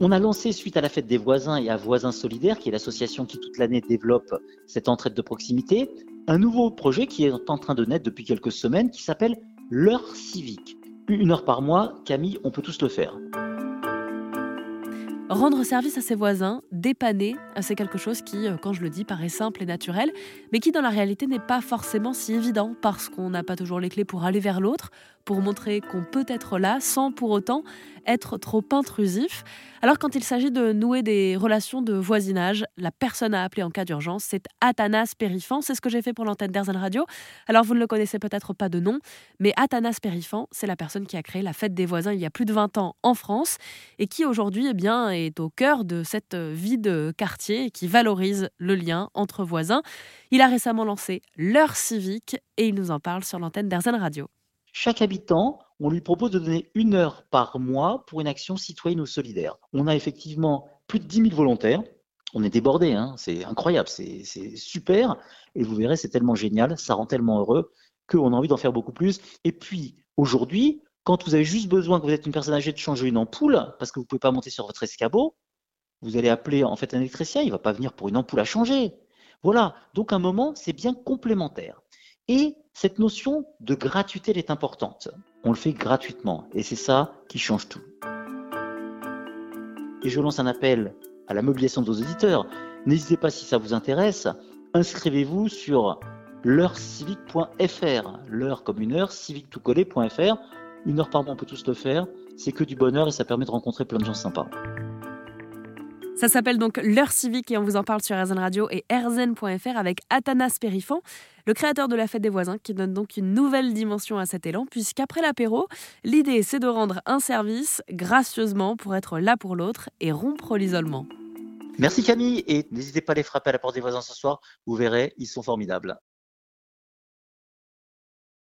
On a lancé, suite à la fête des voisins et à Voisins Solidaires, qui est l'association qui toute l'année développe cette entraide de proximité, un nouveau projet qui est en train de naître depuis quelques semaines qui s'appelle L'heure civique. Une heure par mois, Camille, on peut tous le faire. Rendre service à ses voisins, dépanner, c'est quelque chose qui, euh, quand je le dis, paraît simple et naturel, mais qui dans la réalité n'est pas forcément si évident parce qu'on n'a pas toujours les clés pour aller vers l'autre, pour montrer qu'on peut être là sans pour autant être trop intrusif. Alors quand il s'agit de nouer des relations de voisinage, la personne à appeler en cas d'urgence, c'est Athanas Périfan. C'est ce que j'ai fait pour l'antenne d'Airzen Radio. Alors vous ne le connaissez peut-être pas de nom, mais Athanas Périfan, c'est la personne qui a créé la fête des voisins il y a plus de 20 ans en France et qui aujourd'hui eh bien, est au cœur de cette vie de quartier qui valorise le lien entre voisins. Il a récemment lancé l'heure civique et il nous en parle sur l'antenne d'Airzen Radio. Chaque habitant, on lui propose de donner une heure par mois pour une action citoyenne ou solidaire. On a effectivement plus de 10 000 volontaires. On est débordé, hein. c'est incroyable, c'est super. Et vous verrez, c'est tellement génial, ça rend tellement heureux qu'on a envie d'en faire beaucoup plus. Et puis, aujourd'hui, quand vous avez juste besoin, que vous êtes une personne âgée, de changer une ampoule, parce que vous ne pouvez pas monter sur votre escabeau, vous allez appeler en fait un électricien, il ne va pas venir pour une ampoule à changer. Voilà, donc un moment, c'est bien complémentaire. Et cette notion de gratuité, est importante. On le fait gratuitement et c'est ça qui change tout. Et je lance un appel à la mobilisation de vos auditeurs. N'hésitez pas si ça vous intéresse, inscrivez-vous sur l'heure-civique.fr, l'heure comme une heure, civique tout. Une heure par mois, on peut tous le faire. C'est que du bonheur et ça permet de rencontrer plein de gens sympas. Ça s'appelle donc L'heure civique et on vous en parle sur RZN Radio et rzn.fr avec Athanas Périfan, le créateur de la fête des voisins, qui donne donc une nouvelle dimension à cet élan, puisqu'après l'apéro, l'idée c'est de rendre un service gracieusement pour être là pour l'autre et rompre l'isolement. Merci Camille et n'hésitez pas à les frapper à la porte des voisins ce soir, vous verrez, ils sont formidables.